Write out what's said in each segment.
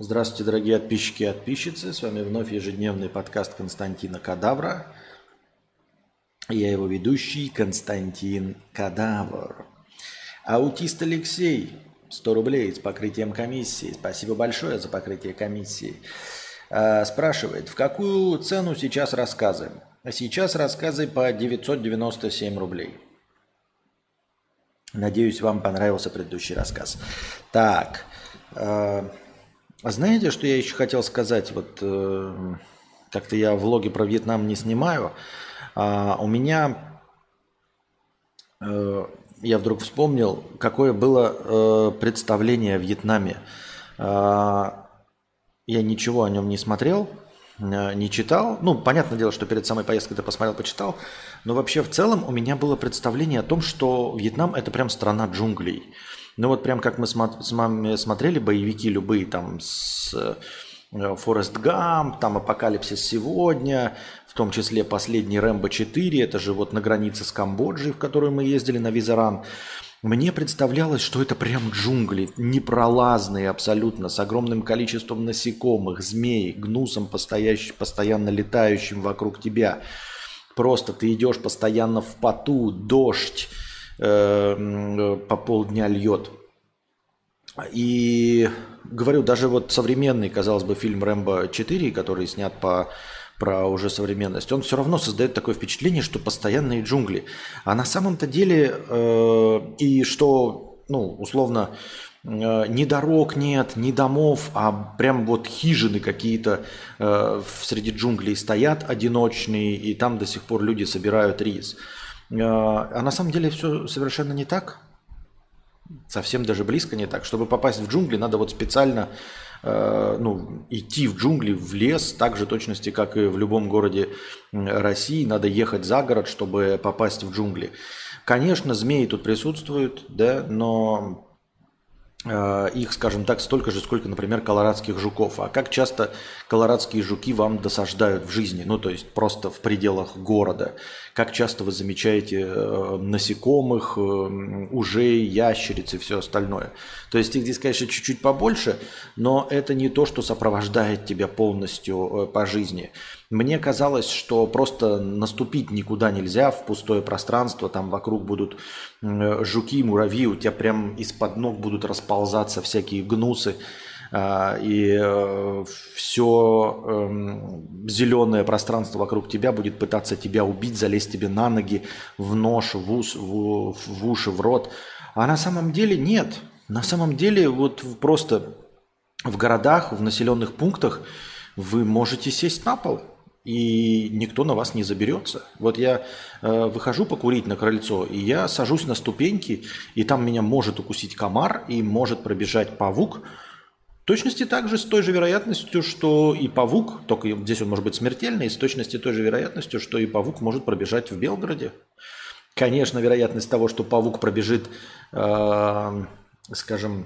Здравствуйте, дорогие подписчики и подписчицы. С вами вновь ежедневный подкаст Константина Кадавра. Я его ведущий Константин Кадавр. Аутист Алексей, 100 рублей с покрытием комиссии. Спасибо большое за покрытие комиссии. А, спрашивает, в какую цену сейчас рассказы? Сейчас рассказы по 997 рублей. Надеюсь, вам понравился предыдущий рассказ. Так, э, знаете, что я еще хотел сказать? Вот э, как-то я влоги про Вьетнам не снимаю. А у меня, э, я вдруг вспомнил, какое было э, представление о Вьетнаме. Э, я ничего о нем не смотрел, э, не читал. Ну, понятное дело, что перед самой поездкой ты посмотрел, почитал. Но вообще в целом у меня было представление о том, что Вьетнам это прям страна джунглей. Ну вот прям как мы с вами смотрели боевики любые там с э, Форест Гамп, там Апокалипсис сегодня, в том числе последний Рэмбо 4, это же вот на границе с Камбоджей, в которую мы ездили на Визаран. Мне представлялось, что это прям джунгли, непролазные абсолютно, с огромным количеством насекомых, змей, гнусом, постоянно летающим вокруг тебя – Просто ты идешь постоянно в поту, дождь э, по полдня льет. И говорю, даже вот современный, казалось бы, фильм «Рэмбо 4», который снят по про уже современность, он все равно создает такое впечатление, что постоянные джунгли. А на самом-то деле, э, и что, ну, условно, Э, ни дорог нет, ни домов, а прям вот хижины какие-то э, среди джунглей стоят одиночные, и там до сих пор люди собирают рис. Э, а на самом деле все совершенно не так. Совсем даже близко не так. Чтобы попасть в джунгли, надо вот специально э, ну, идти в джунгли, в лес, так же точности, как и в любом городе России. Надо ехать за город, чтобы попасть в джунгли. Конечно, змеи тут присутствуют, да, но Э, их, скажем так, столько же, сколько, например, колорадских жуков. А как часто колорадские жуки вам досаждают в жизни, ну то есть просто в пределах города? Как часто вы замечаете э, насекомых, э, ужей, ящериц и все остальное? То есть их здесь, конечно, чуть-чуть побольше, но это не то, что сопровождает тебя полностью по жизни. Мне казалось, что просто наступить никуда нельзя в пустое пространство, там вокруг будут жуки, муравьи, у тебя прям из-под ног будут расползаться всякие гнусы, и э, все эм, зеленое пространство вокруг тебя будет пытаться тебя убить, залезть тебе на ноги, в нож, в, ус, в, в уши, в рот. А на самом деле нет. На самом деле вот просто в городах, в населенных пунктах вы можете сесть на пол – и никто на вас не заберется. Вот я э, выхожу покурить на крыльцо, и я сажусь на ступеньки, и там меня может укусить комар, и может пробежать павук. Точности также с той же вероятностью, что и павук, только здесь он может быть смертельный, с точности той же вероятностью, что и павук может пробежать в Белгороде. Конечно, вероятность того, что павук пробежит, э, скажем,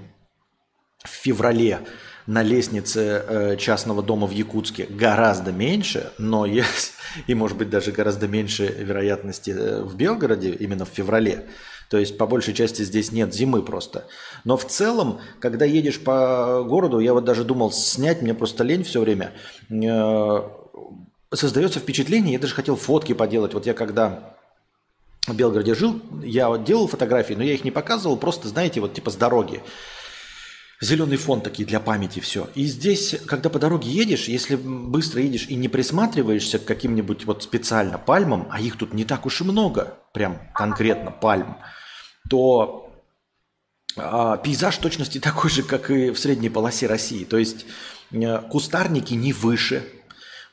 в феврале на лестнице э, частного дома в Якутске гораздо меньше, но есть, и может быть даже гораздо меньше вероятности э, в Белгороде именно в феврале. То есть по большей части здесь нет зимы просто. Но в целом, когда едешь по городу, я вот даже думал снять, мне просто лень все время, э, создается впечатление, я даже хотел фотки поделать. Вот я когда в Белгороде жил, я вот делал фотографии, но я их не показывал, просто, знаете, вот типа с дороги зеленый фон такие для памяти все. И здесь, когда по дороге едешь, если быстро едешь и не присматриваешься к каким-нибудь вот специально пальмам, а их тут не так уж и много, прям конкретно пальм, то а, пейзаж точности такой же, как и в средней полосе России. То есть э, кустарники не выше,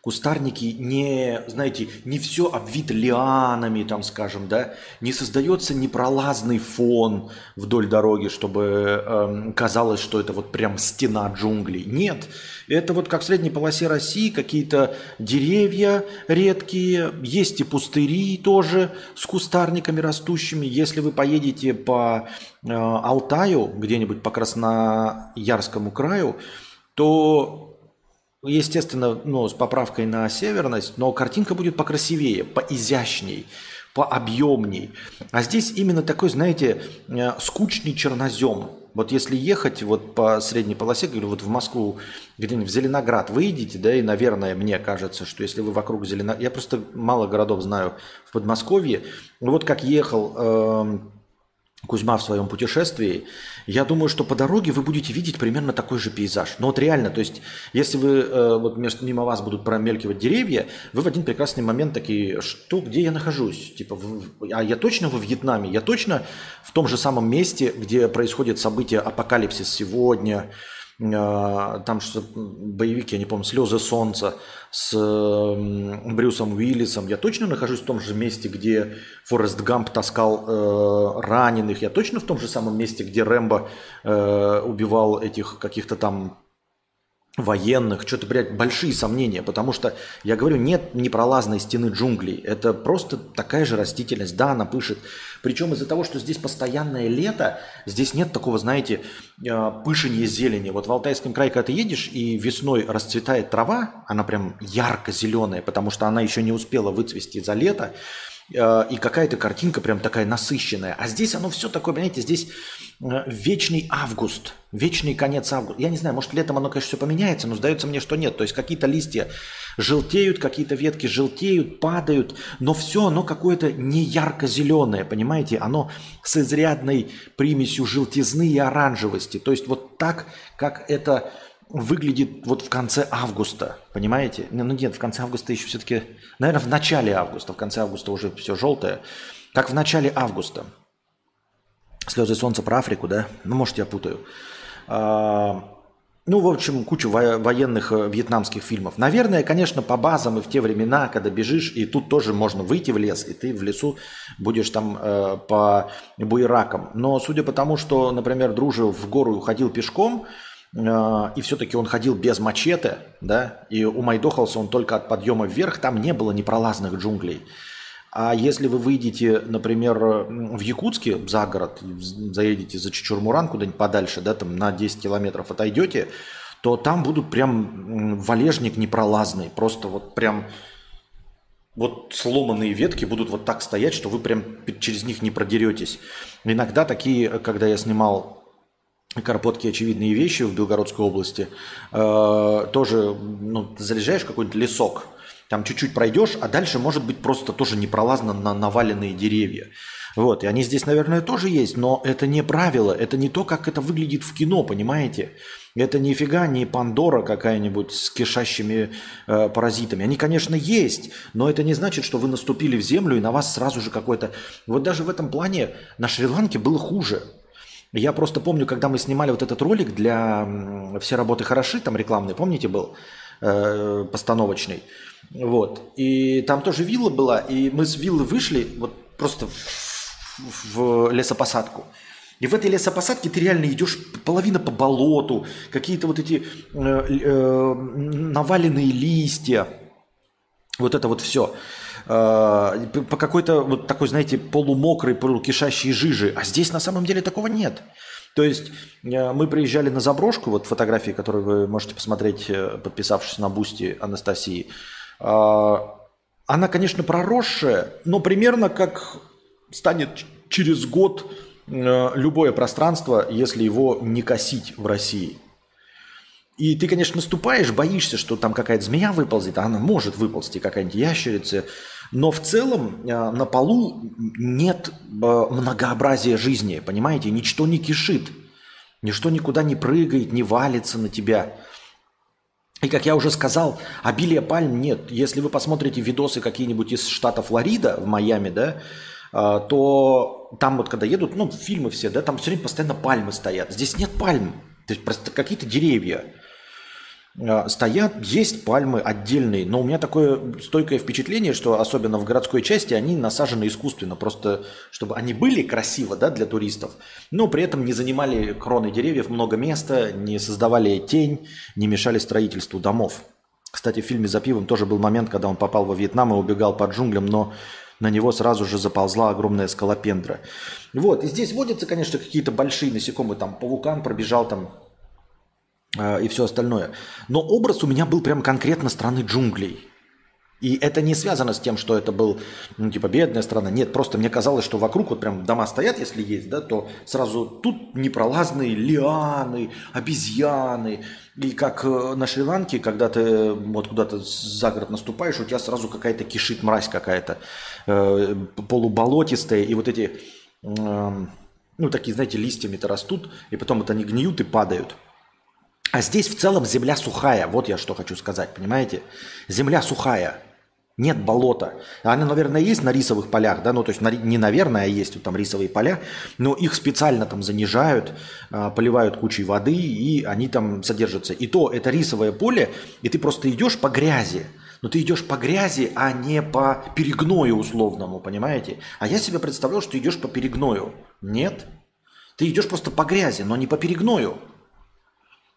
Кустарники не, знаете, не все обвито лианами, там, скажем, да, не создается непролазный фон вдоль дороги, чтобы э, казалось, что это вот прям стена джунглей. Нет, это вот как в средней полосе России какие-то деревья редкие, есть и пустыри тоже с кустарниками растущими. Если вы поедете по э, Алтаю, где-нибудь по Красноярскому краю, то Естественно, ну, с поправкой на северность, но картинка будет покрасивее, поизящней. пообъемней. А здесь именно такой, знаете, э, скучный чернозем. Вот если ехать вот по средней полосе, говорю, вот в Москву, где-нибудь в Зеленоград выйдете, да, и, наверное, мне кажется, что если вы вокруг Зеленограда... Я просто мало городов знаю в Подмосковье. Вот как ехал э, Кузьма в своем путешествии, я думаю, что по дороге вы будете видеть примерно такой же пейзаж. Но вот реально, то есть, если вы, э, вот мимо вас будут промелькивать деревья, вы в один прекрасный момент такие, что, где я нахожусь? Типа, в, а я точно во Вьетнаме? Я точно в том же самом месте, где происходит событие апокалипсис сегодня, там что боевик, я не помню, «Слезы солнца» с Брюсом Уиллисом. Я точно нахожусь в том же месте, где Форест Гамп таскал э, раненых. Я точно в том же самом месте, где Рэмбо э, убивал этих каких-то там военных, что-то, блядь, большие сомнения, потому что, я говорю, нет непролазной стены джунглей, это просто такая же растительность, да, она пышет, причем из-за того, что здесь постоянное лето, здесь нет такого, знаете, э, пышения зелени, вот в Алтайском крае, когда ты едешь, и весной расцветает трава, она прям ярко-зеленая, потому что она еще не успела выцвести за лето, и какая-то картинка прям такая насыщенная. А здесь оно все такое, понимаете, здесь э, вечный август, вечный конец августа. Я не знаю, может летом оно, конечно, все поменяется, но сдается мне, что нет. То есть какие-то листья желтеют, какие-то ветки желтеют, падают, но все оно какое-то не ярко-зеленое, понимаете? Оно с изрядной примесью желтизны и оранжевости. То есть вот так, как это выглядит вот в конце августа, понимаете? Ну нет, в конце августа еще все-таки, наверное, в начале августа, в конце августа уже все желтое, как в начале августа. Слезы солнца про Африку, да? Ну, может, я путаю. А, ну, в общем, кучу военных э, вьетнамских фильмов. Наверное, конечно, по базам и в те времена, когда бежишь, и тут тоже можно выйти в лес, и ты в лесу будешь там э, по буеракам. Но судя по тому, что, например, Дружи в гору уходил пешком, и все-таки он ходил без мачете, да, и умайдохался он только от подъема вверх, там не было непролазных джунглей. А если вы выйдете, например, в Якутске за город, заедете за Чечурмуран куда-нибудь подальше, да, там на 10 километров отойдете, то там будут прям валежник непролазный, просто вот прям вот сломанные ветки будут вот так стоять, что вы прям через них не продеретесь. Иногда такие, когда я снимал Карпотки очевидные вещи в Белгородской области. Э, тоже ну, заряжаешь какой-нибудь лесок, там чуть-чуть пройдешь, а дальше может быть просто тоже непролазно на наваленные деревья. Вот, и они здесь, наверное, тоже есть, но это не правило, это не то, как это выглядит в кино, понимаете? Это нифига не Пандора какая-нибудь с кишащими э, паразитами. Они, конечно, есть, но это не значит, что вы наступили в землю и на вас сразу же какой-то... Вот даже в этом плане на Шри-Ланке было хуже. Я просто помню, когда мы снимали вот этот ролик для «Все работы хороши», там рекламный, помните, был э, постановочный. Вот. И там тоже вилла была, и мы с виллы вышли вот просто в, в лесопосадку. И в этой лесопосадке ты реально идешь половина по болоту, какие-то вот эти э, э, наваленные листья, вот это вот все. Э, по какой-то вот такой, знаете, полумокрой, полукишащей жижи. А здесь на самом деле такого нет. То есть э, мы приезжали на заброшку, вот фотографии, которые вы можете посмотреть, э, подписавшись на Boosty Анастасии. Она, конечно, проросшая, но примерно как станет через год любое пространство, если его не косить в России – и ты, конечно, наступаешь, боишься, что там какая-то змея выползет, а она может выползти, какая-нибудь ящерица. Но в целом э, на полу нет э, многообразия жизни, понимаете? Ничто не кишит, ничто никуда не прыгает, не валится на тебя. И, как я уже сказал, обилия пальм нет. Если вы посмотрите видосы какие-нибудь из штата Флорида, в Майами, да, э, то там вот когда едут, ну, фильмы все, да, там все время постоянно пальмы стоят. Здесь нет пальм. То есть просто какие-то деревья. А, стоят, есть пальмы отдельные, но у меня такое стойкое впечатление, что особенно в городской части они насажены искусственно, просто чтобы они были красиво да, для туристов, но при этом не занимали кроны деревьев много места, не создавали тень, не мешали строительству домов. Кстати, в фильме «За пивом» тоже был момент, когда он попал во Вьетнам и убегал по джунглям, но на него сразу же заползла огромная скалопендра. Вот, и здесь водятся, конечно, какие-то большие насекомые, там паукан пробежал там и все остальное. Но образ у меня был прям конкретно страны джунглей. И это не связано с тем, что это был, ну, типа, бедная страна. Нет, просто мне казалось, что вокруг вот прям дома стоят, если есть, да, то сразу тут непролазные лианы, обезьяны. И как э, на Шри-Ланке, когда ты вот куда-то за город наступаешь, у тебя сразу какая-то кишит мразь какая-то, э, полуболотистая, и вот эти, э, ну, такие, знаете, листьями-то растут, и потом вот они гниют и падают. А здесь в целом земля сухая, вот я что хочу сказать, понимаете? Земля сухая, нет болота. Они, наверное, есть на рисовых полях, да, ну, то есть не наверное, а есть вот там рисовые поля, но их специально там занижают, а, поливают кучей воды, и они там содержатся. И то это рисовое поле, и ты просто идешь по грязи, но ты идешь по грязи, а не по перегною условному, понимаете? А я себе представлял, что идешь по перегною. Нет. Ты идешь просто по грязи, но не по перегною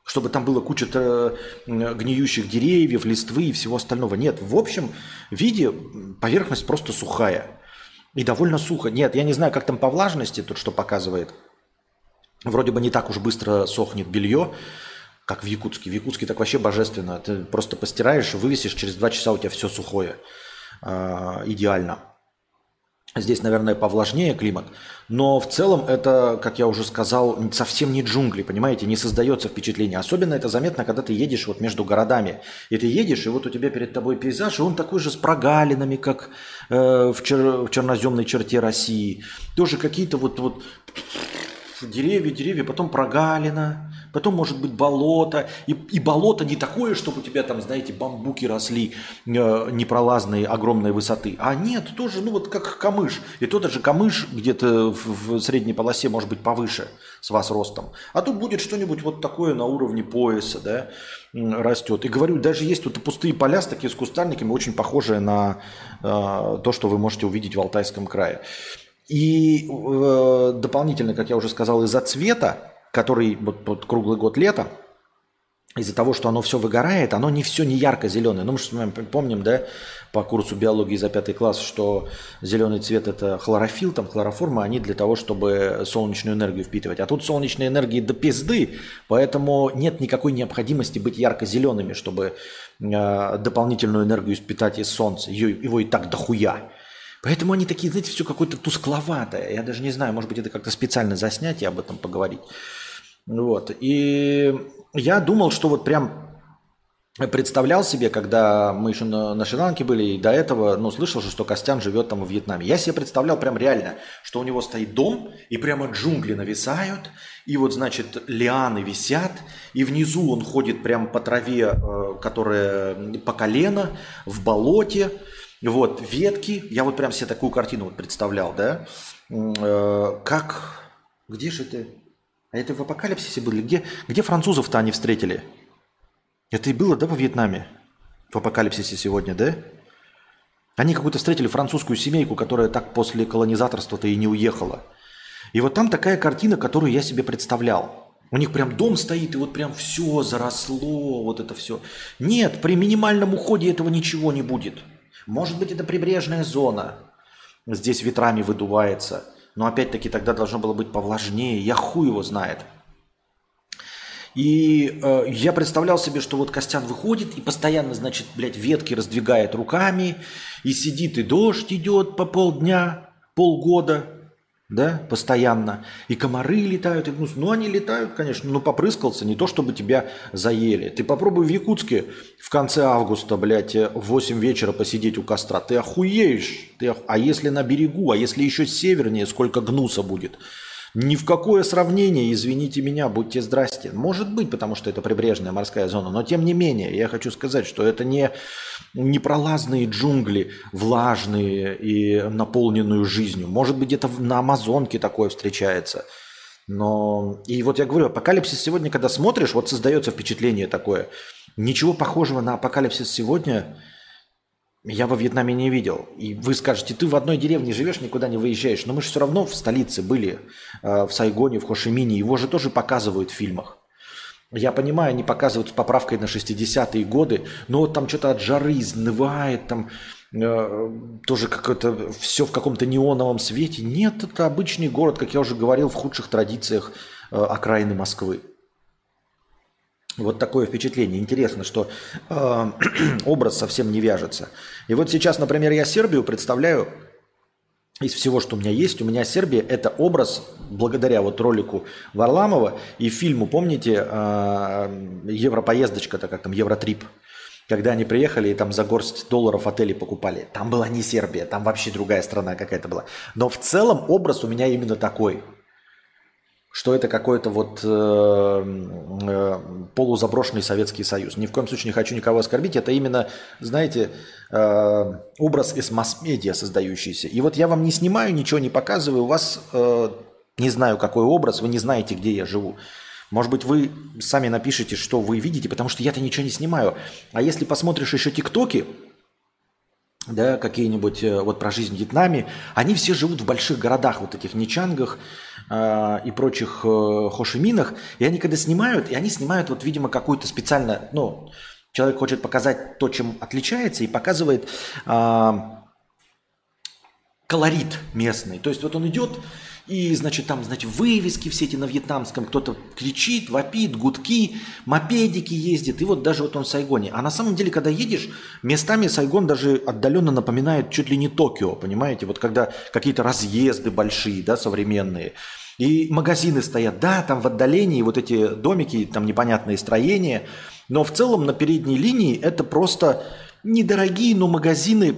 чтобы там было куча э, гниющих деревьев, листвы и всего остального. Нет, в общем виде поверхность просто сухая. И довольно сухо. Нет, я не знаю, как там по влажности тут что показывает. Вроде бы не так уж быстро сохнет белье, как в Якутске. В Якутске так вообще божественно. Ты просто постираешь, вывесишь, через два часа у тебя все сухое. Э, идеально. Здесь, наверное, повлажнее климат. Но в целом это, как я уже сказал, совсем не джунгли, понимаете, не создается впечатление. Особенно это заметно, когда ты едешь вот между городами. И ты едешь, и вот у тебя перед тобой пейзаж, и он такой же с прогалинами, как э, в, чер- в черноземной черте России. Тоже какие-то вот, вот деревья, деревья, потом прогалина, потом может быть болото. И, и болото не такое, чтобы у тебя там, знаете, бамбуки росли э, непролазные, огромной высоты. А нет, тоже, ну вот как камыш. И то даже камыш где-то в, в средней полосе может быть повыше с вас ростом. А тут будет что-нибудь вот такое на уровне пояса, да, растет. И говорю, даже есть тут пустые поля с такими с кустарниками, очень похожие на э, то, что вы можете увидеть в Алтайском крае. И э, дополнительно, как я уже сказал, из-за цвета, который вот, вот круглый год лето, из-за того, что оно все выгорает, оно не все не ярко-зеленое. Ну, мы же помним, да, по курсу биологии за пятый класс, что зеленый цвет – это хлорофилл, там хлороформа, они для того, чтобы солнечную энергию впитывать. А тут солнечной энергии до пизды, поэтому нет никакой необходимости быть ярко-зелеными, чтобы э, дополнительную энергию впитать из солнца. Ее, его и так дохуя. Поэтому они такие, знаете, все какое-то тускловатое. Я даже не знаю, может быть, это как-то специально заснять и об этом поговорить. Вот. И я думал, что вот прям представлял себе, когда мы еще на, на Шри-Ланке были, и до этого, ну, слышал же, что Костян живет там в Вьетнаме. Я себе представлял прям реально, что у него стоит дом, и прямо джунгли нависают, и вот, значит, лианы висят, и внизу он ходит прямо по траве, э, которая по колено, в болоте, вот, ветки, я вот прям себе такую картину вот представлял, да, э, как, где же это, а это в апокалипсисе были, где, где французов-то они встретили? Это и было, да, во Вьетнаме, в апокалипсисе сегодня, да? Они какую-то встретили французскую семейку, которая так после колонизаторства-то и не уехала. И вот там такая картина, которую я себе представлял. У них прям дом стоит, и вот прям все заросло, вот это все. Нет, при минимальном уходе этого ничего не будет. Может быть, это прибрежная зона. Здесь ветрами выдувается. Но опять-таки тогда должно было быть повлажнее. Я хуй его знает. И э, я представлял себе, что вот Костян выходит и постоянно, значит, блядь, ветки раздвигает руками, и сидит, и дождь идет по полдня, полгода да, постоянно. И комары летают, и гнус. Ну, они летают, конечно, но попрыскался, не то чтобы тебя заели. Ты попробуй в Якутске в конце августа, блядь, в 8 вечера посидеть у костра. Ты охуеешь. Ты ох... А если на берегу, а если еще севернее, сколько гнуса будет – ни в какое сравнение, извините меня, будьте здрасте. Может быть, потому что это прибрежная морская зона, но тем не менее, я хочу сказать, что это не непролазные джунгли, влажные и наполненную жизнью. Может быть, где-то на Амазонке такое встречается. Но и вот я говорю, апокалипсис сегодня, когда смотришь, вот создается впечатление такое. Ничего похожего на апокалипсис сегодня я во Вьетнаме не видел. И вы скажете, ты в одной деревне живешь, никуда не выезжаешь. Но мы же все равно в столице были, э, в Сайгоне, в Хошимине. Его же тоже показывают в фильмах. Я понимаю, они показывают с поправкой на 60-е годы, но вот там что-то от жары изнывает, там э, тоже как-то все в каком-то неоновом свете. Нет, это обычный город, как я уже говорил, в худших традициях э, окраины Москвы. Вот такое впечатление. Интересно, что э, образ совсем не вяжется. И вот сейчас, например, я Сербию представляю из всего, что у меня есть, у меня Сербия – это образ, благодаря вот ролику Варламова и фильму, помните, э, Европоездочка-то, как там, Евротрип, когда они приехали и там за горсть долларов отели покупали. Там была не Сербия, там вообще другая страна какая-то была. Но в целом образ у меня именно такой – что это какой-то вот э, э, полузаброшенный Советский Союз. Ни в коем случае не хочу никого оскорбить. Это именно, знаете, э, образ из масс-медиа создающийся. И вот я вам не снимаю, ничего не показываю. У вас э, не знаю, какой образ, вы не знаете, где я живу. Может быть, вы сами напишите, что вы видите, потому что я-то ничего не снимаю. А если посмотришь еще ТикТоки, да, какие-нибудь э, вот про жизнь в Вьетнаме, они все живут в больших городах, вот этих Ничангах э, и прочих э, Хошиминах, и они когда снимают, и они снимают вот, видимо, какую-то специально, ну, человек хочет показать то, чем отличается, и показывает э, колорит местный. То есть вот он идет, и, значит, там, значит, вывески все эти на вьетнамском, кто-то кричит, вопит, гудки, мопедики ездят. И вот даже вот он в Сайгоне. А на самом деле, когда едешь, местами Сайгон даже отдаленно напоминает чуть ли не Токио, понимаете? Вот когда какие-то разъезды большие, да, современные. И магазины стоят, да, там в отдалении вот эти домики, там непонятные строения. Но в целом на передней линии это просто недорогие, но магазины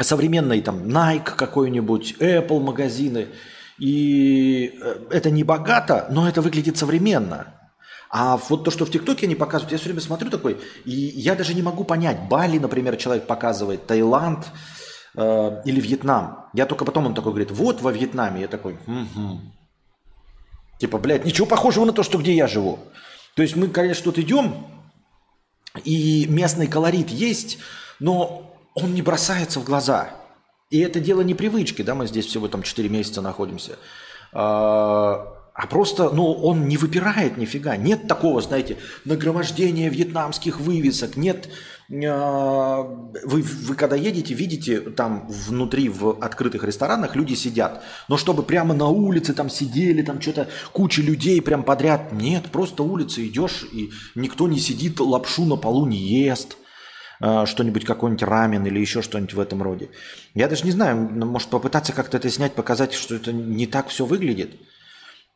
современные там Nike какой-нибудь, Apple магазины. И э, это не богато, но это выглядит современно. А вот то, что в ТикТоке они показывают, я все время смотрю такой, и я даже не могу понять, Бали, например, человек показывает, Таиланд э, или Вьетнам. Я только потом он такой говорит, вот во Вьетнаме. Я такой, угу. Типа, блядь, ничего похожего на то, что где я живу. То есть мы, конечно, тут идем, и местный колорит есть, но он не бросается в глаза. И это дело не привычки, да, мы здесь всего там 4 месяца находимся. А, а просто, ну, он не выпирает нифига. Нет такого, знаете, нагромождения вьетнамских вывесок, нет... А, вы, вы когда едете, видите, там внутри в открытых ресторанах люди сидят. Но чтобы прямо на улице там сидели, там что-то куча людей прям подряд. Нет, просто улица идешь, и никто не сидит, лапшу на полу не ест. Э, что-нибудь, какой-нибудь рамен или еще что-нибудь в этом роде. Я даже не знаю, может попытаться как-то это снять, показать, что это не так все выглядит.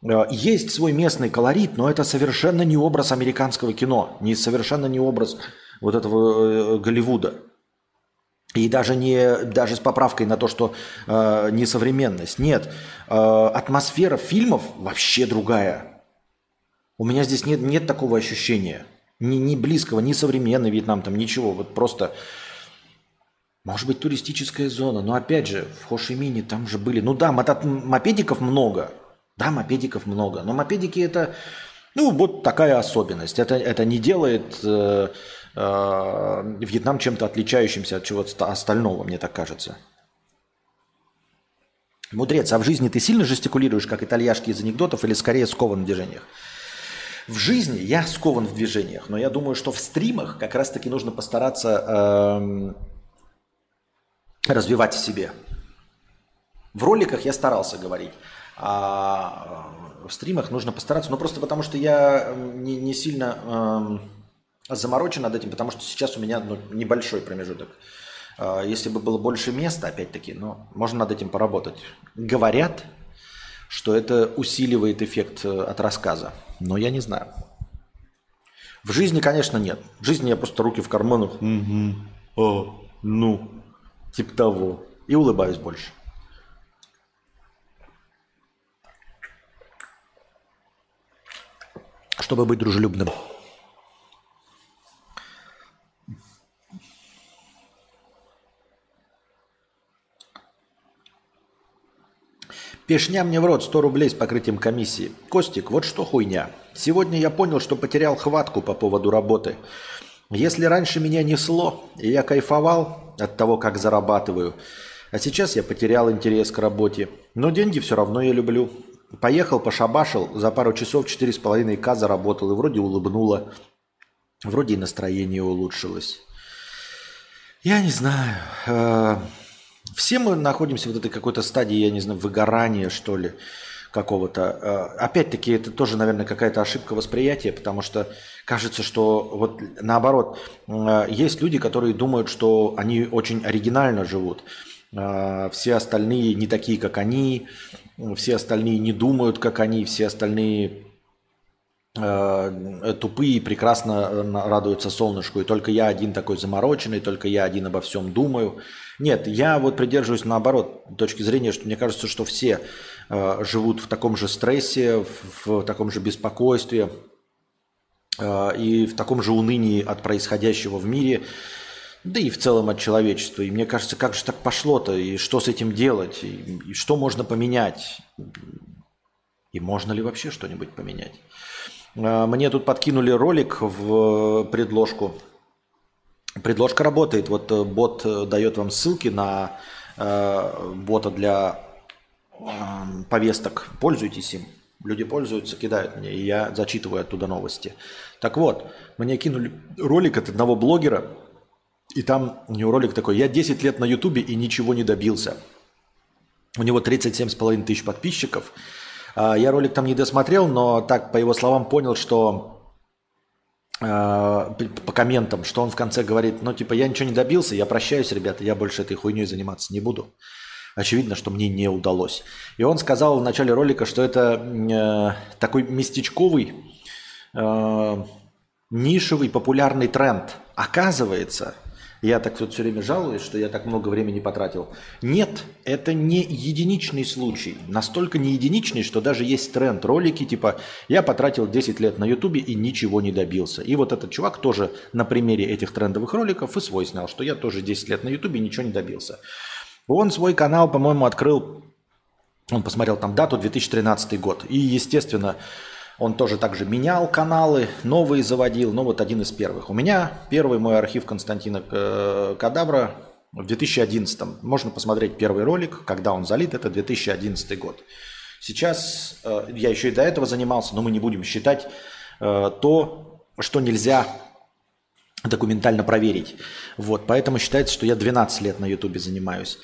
Э, есть свой местный колорит, но это совершенно не образ американского кино, не совершенно не образ вот этого э, Голливуда. И даже, не, даже с поправкой на то, что э, несовременность. Нет, э, атмосфера фильмов вообще другая. У меня здесь нет, нет такого ощущения. Ни, ни близкого, ни современный Вьетнам, там ничего. Вот просто, может быть, туристическая зона. Но опять же, в Хошимине там же были... Ну да, мотот... мопедиков много. Да, мопедиков много. Но мопедики это... Ну, вот такая особенность. Это, это не делает э, э, Вьетнам чем-то отличающимся от чего-то остального, мне так кажется. Мудрец, а в жизни ты сильно жестикулируешь, как итальяшки из анекдотов, или скорее скован в движениях? В жизни я скован в движениях, но я думаю, что в стримах как раз-таки нужно постараться э, развивать в себе. В роликах я старался говорить, а в стримах нужно постараться, ну просто потому что я не, не сильно э, заморочен над этим, потому что сейчас у меня ну, небольшой промежуток. Э, если бы было больше места, опять-таки, ну, можно над этим поработать. Говорят, что это усиливает эффект э, от рассказа. Но я не знаю. В жизни, конечно, нет. В жизни я просто руки в карманах. Угу. О, ну, типа того. И улыбаюсь больше. Чтобы быть дружелюбным. Пешня мне в рот 100 рублей с покрытием комиссии. Костик, вот что хуйня. Сегодня я понял, что потерял хватку по поводу работы. Если раньше меня несло, и я кайфовал от того, как зарабатываю, а сейчас я потерял интерес к работе. Но деньги все равно я люблю. Поехал, пошабашил, за пару часов 4,5к заработал, и вроде улыбнуло. Вроде и настроение улучшилось. Я не знаю. Все мы находимся в этой какой-то стадии, я не знаю, выгорания, что ли. какого-то. Э, опять-таки, это тоже, наверное, какая-то ошибка восприятия, потому что кажется, что вот наоборот, э, есть люди, которые думают, что они очень оригинально живут. Э, все остальные не такие, как они, все остальные не думают, как они, все остальные тупые прекрасно радуются солнышку, и только я один такой замороченный, только я один обо всем думаю. Нет, я вот придерживаюсь наоборот точки зрения, что мне кажется, что все Э, живут в таком же стрессе, в, в таком же беспокойстве э, и в таком же унынии от происходящего в мире, да и в целом от человечества. И мне кажется, как же так пошло-то, и что с этим делать, и, и что можно поменять, и можно ли вообще что-нибудь поменять. Э, мне тут подкинули ролик в предложку. Предложка работает. Вот бот дает вам ссылки на бота для повесток, пользуйтесь им. Люди пользуются, кидают мне, и я зачитываю оттуда новости. Так вот, мне кинули ролик от одного блогера, и там у него ролик такой, я 10 лет на ютубе и ничего не добился. У него 37,5 тысяч подписчиков. А, я ролик там не досмотрел, но так, по его словам, понял, что по комментам, что он в конце говорит, ну, типа, я ничего не добился, я прощаюсь, ребята, я больше этой хуйней заниматься не буду очевидно, что мне не удалось. И он сказал в начале ролика, что это э, такой местечковый, э, нишевый, популярный тренд. Оказывается, я так тут все время жалуюсь, что я так много времени потратил. Нет, это не единичный случай. Настолько не единичный, что даже есть тренд ролики, типа «я потратил 10 лет на ютубе и ничего не добился». И вот этот чувак тоже на примере этих трендовых роликов и свой снял, что я тоже 10 лет на ютубе и ничего не добился. Он свой канал, по-моему, открыл, он посмотрел там дату, 2013 год. И, естественно, он тоже также менял каналы, новые заводил, ну вот один из первых. У меня первый мой архив Константина э, Кадабра в 2011. Можно посмотреть первый ролик, когда он залит, это 2011 год. Сейчас э, я еще и до этого занимался, но мы не будем считать э, то, что нельзя документально проверить. Вот, поэтому считается, что я 12 лет на Ютубе занимаюсь.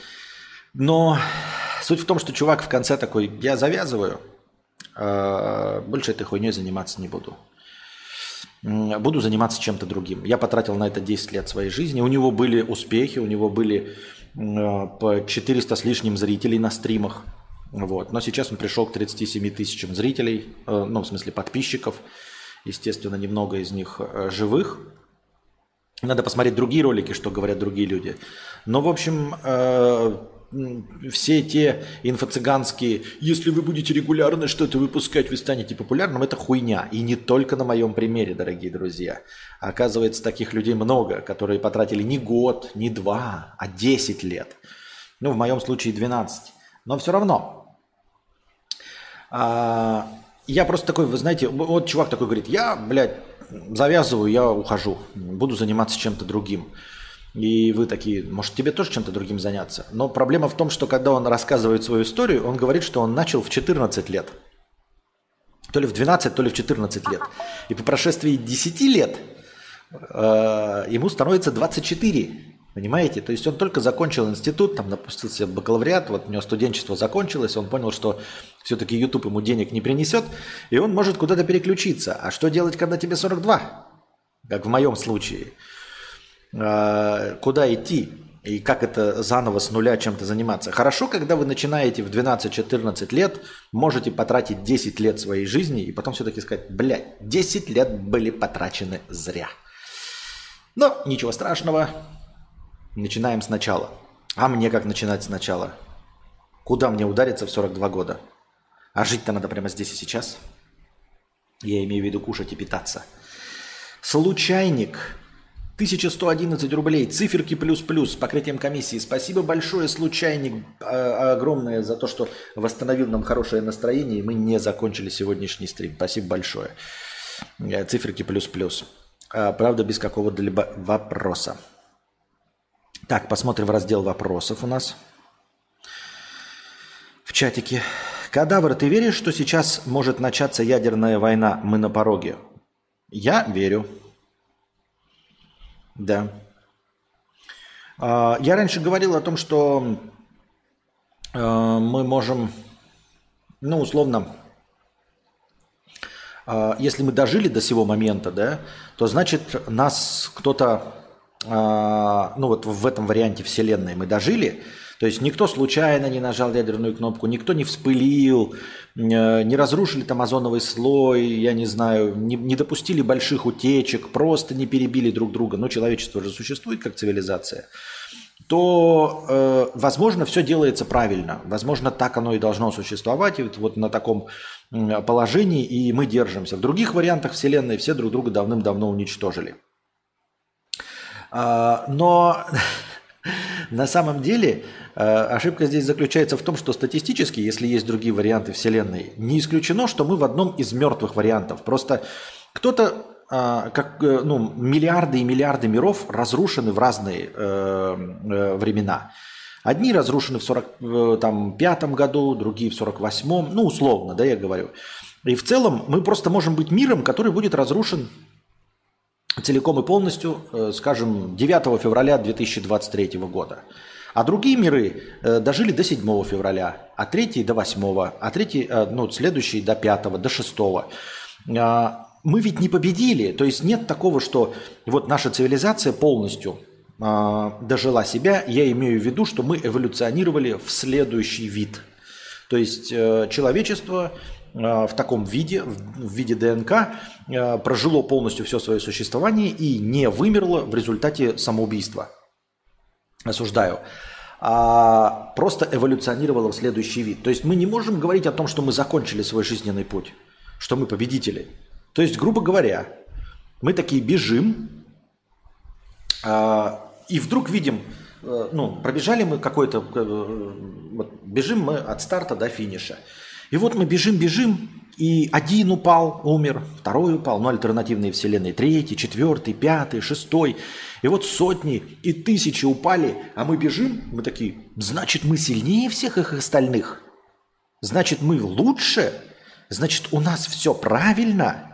Но суть в том, что чувак в конце такой, я завязываю, больше этой хуйней заниматься не буду. Буду заниматься чем-то другим. Я потратил на это 10 лет своей жизни. У него были успехи, у него были по 400 с лишним зрителей на стримах. Вот. Но сейчас он пришел к 37 тысячам зрителей, э, ну, в смысле подписчиков. Естественно, немного из них э, живых. Надо посмотреть другие ролики, что говорят другие люди. Но, в общем, э, все те инфо-цыганские, если вы будете регулярно что-то выпускать, вы станете популярным, это хуйня. И не только на моем примере, дорогие друзья. Оказывается, таких людей много, которые потратили не год, не два, а 10 лет. Ну, в моем случае 12. Но все равно. А, я просто такой, вы знаете, вот чувак такой говорит, я, блядь, завязываю, я ухожу, буду заниматься чем-то другим. И вы такие, может, тебе тоже чем-то другим заняться? Но проблема в том, что когда он рассказывает свою историю, он говорит, что он начал в 14 лет. То ли в 12, то ли в 14 лет. И по прошествии 10 лет э, ему становится 24. Понимаете? То есть он только закончил институт, там напустился бакалавриат, вот у него студенчество закончилось, он понял, что все-таки YouTube ему денег не принесет, и он может куда-то переключиться. А что делать, когда тебе 42? Как в моем случае. А, куда идти и как это заново с нуля чем-то заниматься. Хорошо, когда вы начинаете в 12-14 лет, можете потратить 10 лет своей жизни и потом все-таки сказать, блядь, 10 лет были потрачены зря. Но ничего страшного, начинаем сначала. А мне как начинать сначала? Куда мне удариться в 42 года? А жить-то надо прямо здесь и сейчас. Я имею в виду кушать и питаться. Случайник 1111 рублей, циферки плюс-плюс с покрытием комиссии. Спасибо большое, случайник, а, огромное за то, что восстановил нам хорошее настроение, и мы не закончили сегодняшний стрим. Спасибо большое. Э, циферки плюс-плюс. А, правда, без какого-либо вопроса. Так, посмотрим в раздел вопросов у нас. В чатике. Кадавр, ты веришь, что сейчас может начаться ядерная война? Мы на пороге. Я верю. Да. А, я раньше говорил о том, что э, мы можем ну, условно, э, если мы дожили до сего момента, да, то значит нас кто-то, ну вот в этом варианте Вселенной мы дожили, то есть никто случайно не нажал ядерную кнопку, никто не вспылил, э, не разрушили там озоновый слой, я не знаю, не, не допустили больших утечек, просто не перебили друг друга, но человечество же существует как цивилизация, то, э, возможно, все делается правильно. Возможно, так оно и должно существовать, и вот, вот на таком положении, и мы держимся. В других вариантах Вселенной все друг друга давным-давно уничтожили. А, но на самом деле Э, ошибка здесь заключается в том, что статистически, если есть другие варианты Вселенной, не исключено, что мы в одном из мертвых вариантов. Просто кто-то, а, как э, ну, миллиарды и миллиарды миров разрушены в разные э, времена. Одни разрушены в 45 году, другие в 48-м, ну условно, да, я говорю. И в целом мы просто можем быть миром, который будет разрушен целиком и полностью, скажем, 9 февраля 2023 года. А другие миры э, дожили до 7 февраля, а третий до 8, а третий, э, ну, следующий до 5, до 6. А, мы ведь не победили. То есть нет такого, что вот наша цивилизация полностью а, дожила себя. Я имею в виду, что мы эволюционировали в следующий вид. То есть э, человечество в таком виде, в виде ДНК, прожило полностью все свое существование и не вымерло в результате самоубийства осуждаю, а просто эволюционировала в следующий вид. То есть мы не можем говорить о том, что мы закончили свой жизненный путь, что мы победители. То есть, грубо говоря, мы такие бежим, а, и вдруг видим, э, ну, пробежали мы какой-то, э, бежим мы от старта до финиша. И вот мы бежим, бежим, и один упал, умер, второй упал, ну, альтернативные вселенные, третий, четвертый, пятый, шестой. И вот сотни и тысячи упали, а мы бежим, мы такие, значит, мы сильнее всех их остальных? Значит, мы лучше? Значит, у нас все правильно?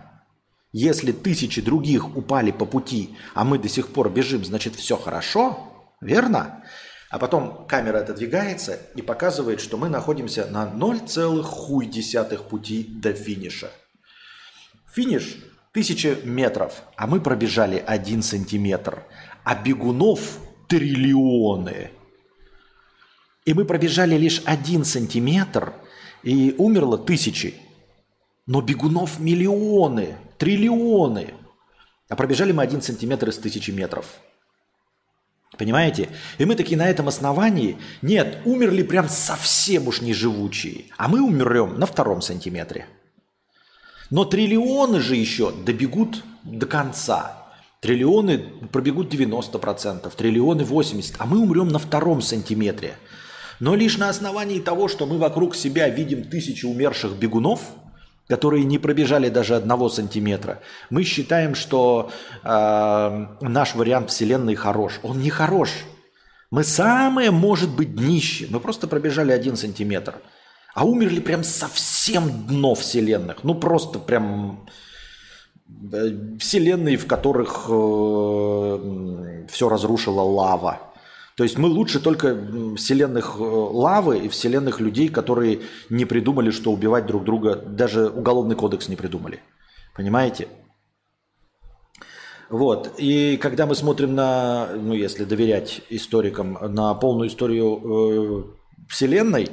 Если тысячи других упали по пути, а мы до сих пор бежим, значит, все хорошо? Верно? А потом камера отодвигается и показывает, что мы находимся на 0,1 пути до финиша. Финиш – тысяча метров, а мы пробежали один сантиметр. А бегунов – триллионы. И мы пробежали лишь один сантиметр, и умерло тысячи. Но бегунов миллионы, триллионы. А пробежали мы один сантиметр из тысячи метров – Понимаете? И мы такие на этом основании, нет, умерли прям совсем уж неживучие, а мы умрем на втором сантиметре. Но триллионы же еще добегут до конца. Триллионы пробегут 90%, триллионы 80%, а мы умрем на втором сантиметре. Но лишь на основании того, что мы вокруг себя видим тысячи умерших бегунов – которые не пробежали даже одного сантиметра. Мы считаем, что э, наш вариант Вселенной хорош. Он не хорош. Мы самое, может быть, днище. Мы просто пробежали один сантиметр. А умерли прям совсем дно Вселенных. Ну, просто прям э, Вселенные, в которых э, все разрушила лава. То есть мы лучше только вселенных э, лавы и вселенных людей, которые не придумали, что убивать друг друга, даже уголовный кодекс не придумали. Понимаете? Вот. И когда мы смотрим на, ну если доверять историкам, на полную историю э, Вселенной,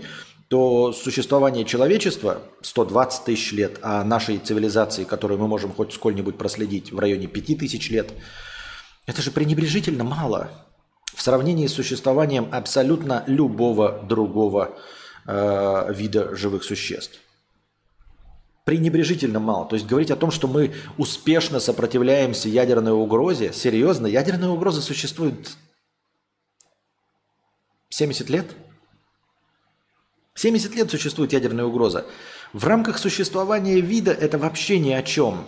то существование человечества 120 тысяч лет, а нашей цивилизации, которую мы можем хоть сколь-нибудь проследить в районе 5 тысяч лет, это же пренебрежительно мало в сравнении с существованием абсолютно любого другого э, вида живых существ. Пренебрежительно мало. То есть говорить о том, что мы успешно сопротивляемся ядерной угрозе, серьезно, ядерная угроза существует 70 лет? 70 лет существует ядерная угроза. В рамках существования вида это вообще ни о чем.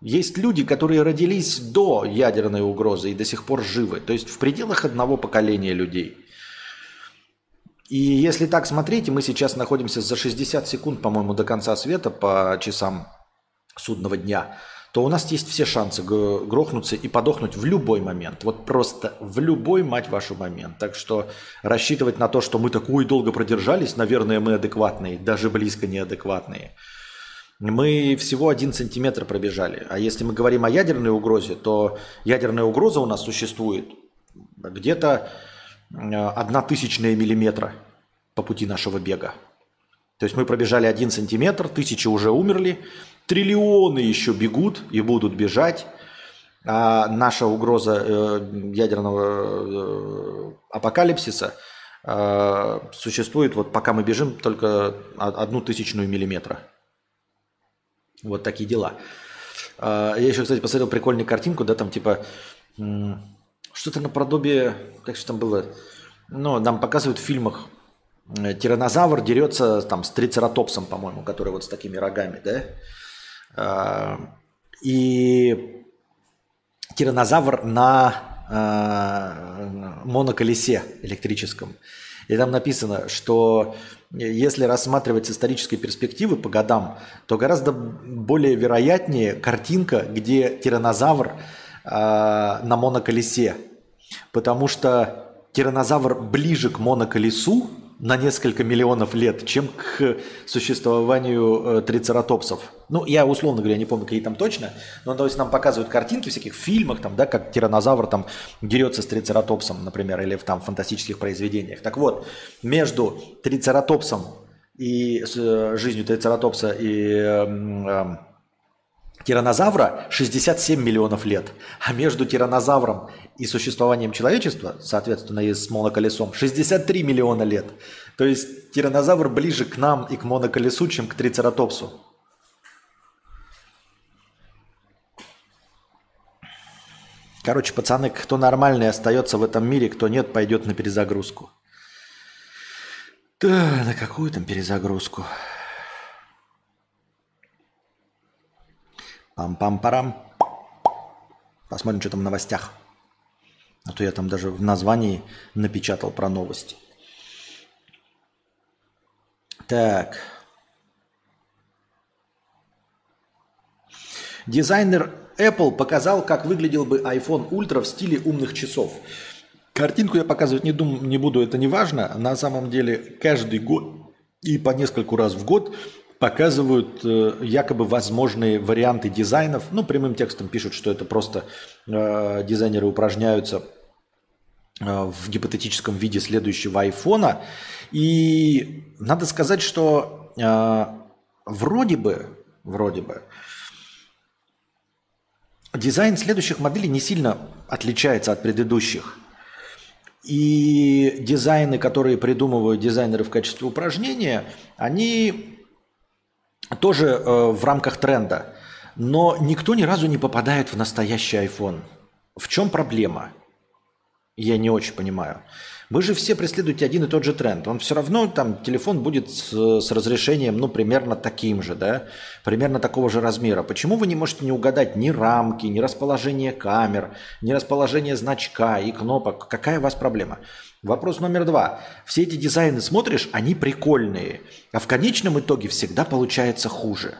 Есть люди, которые родились до ядерной угрозы и до сих пор живы. То есть в пределах одного поколения людей. И если так смотреть, мы сейчас находимся за 60 секунд, по-моему, до конца света по часам судного дня, то у нас есть все шансы грохнуться и подохнуть в любой момент. Вот просто в любой, мать вашу, момент. Так что рассчитывать на то, что мы такой долго продержались, наверное, мы адекватные, даже близко неадекватные. Мы всего один сантиметр пробежали. А если мы говорим о ядерной угрозе, то ядерная угроза у нас существует где-то одна тысячная миллиметра по пути нашего бега. То есть мы пробежали один сантиметр, тысячи уже умерли, триллионы еще бегут и будут бежать. А наша угроза э, ядерного э, апокалипсиса э, существует, вот пока мы бежим, только одну тысячную миллиметра. Вот такие дела. Э, я еще, кстати, посмотрел прикольную картинку, да, там типа что-то наподобие, как же там было, ну, нам показывают в фильмах Э, тиранозавр дерется там с трицератопсом, по-моему, который вот с такими рогами, да? А, и тиранозавр на а, моноколесе электрическом. И там написано, что если рассматривать с исторической перспективы по годам, то гораздо более вероятнее картинка, где тиранозавр э, на моноколесе. Потому что тиранозавр ближе к моноколесу, на несколько миллионов лет, чем к существованию э, трицератопсов. Ну, я условно говоря, не помню, какие там точно, но то есть нам показывают картинки в всяких фильмах, там, да, как тиранозавр там дерется с трицератопсом, например, или в там фантастических произведениях. Так вот, между трицератопсом и э, жизнью трицератопса и э, тиранозавра 67 миллионов лет, а между тиранозавром и существованием человечества, соответственно, и с моноколесом, 63 миллиона лет. То есть тиранозавр ближе к нам и к моноколесу, чем к трицератопсу. Короче, пацаны, кто нормальный остается в этом мире, кто нет, пойдет на перезагрузку. Да, на какую там перезагрузку? Пам-пам-парам. Посмотрим, что там в новостях. А то я там даже в названии напечатал про новости. Так. Дизайнер Apple показал, как выглядел бы iPhone Ultra в стиле умных часов. Картинку я показывать не, дум, не буду, это не важно. На самом деле каждый год и по нескольку раз в год показывают э, якобы возможные варианты дизайнов. Ну, прямым текстом пишут, что это просто э, дизайнеры упражняются Э, в гипотетическом виде следующего айфона. И надо сказать, что э, вроде бы, вроде бы, дизайн следующих моделей не сильно отличается от предыдущих. И дизайны, которые придумывают дизайнеры в качестве упражнения, они тоже э, в рамках тренда. Но никто ни разу не попадает в настоящий iPhone. В чем проблема? Я не очень понимаю. Вы же все преследуете один и тот же тренд. Он все равно, там, телефон будет с, с разрешением, ну, примерно таким же, да, примерно такого же размера. Почему вы не можете не угадать ни рамки, ни расположение камер, ни расположение значка и кнопок? Какая у вас проблема? Вопрос номер два. Все эти дизайны смотришь, они прикольные, а в конечном итоге всегда получается хуже.